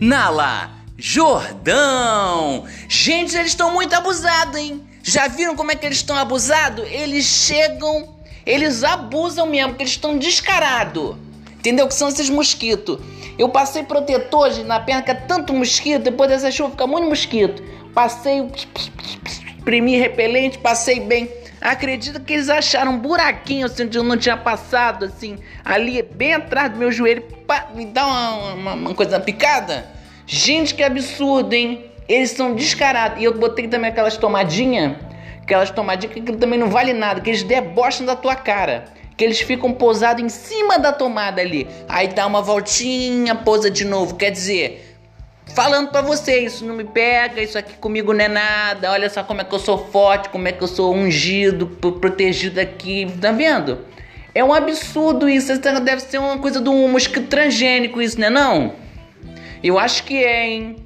Nala Jordão. Gente, eles estão muito abusados, hein? Já viram como é que eles estão abusados? Eles chegam, eles abusam mesmo, porque eles estão descarados. Entendeu? Que são esses mosquitos. Eu passei protetor na perna, que é tanto mosquito, depois dessa chuva fica muito mosquito. Passei, imprimi repelente, passei bem. Acredito que eles acharam um buraquinho assim, onde eu não tinha passado, assim, ali bem atrás do meu joelho, pá, me dá uma, uma, uma coisa picada. Gente, que absurdo, hein? Eles são descarados. E eu botei também aquelas tomadinhas, aquelas tomadinhas que também não vale nada, que eles debocham da tua cara. Que eles ficam pousados em cima da tomada ali. Aí dá uma voltinha, pousa de novo. Quer dizer, falando para você, isso não me pega, isso aqui comigo não é nada. Olha só como é que eu sou forte, como é que eu sou ungido, protegido aqui. Tá vendo? É um absurdo isso. Deve ser uma coisa do mosquito transgênico, isso, né? Não? Eu acho que é, hein?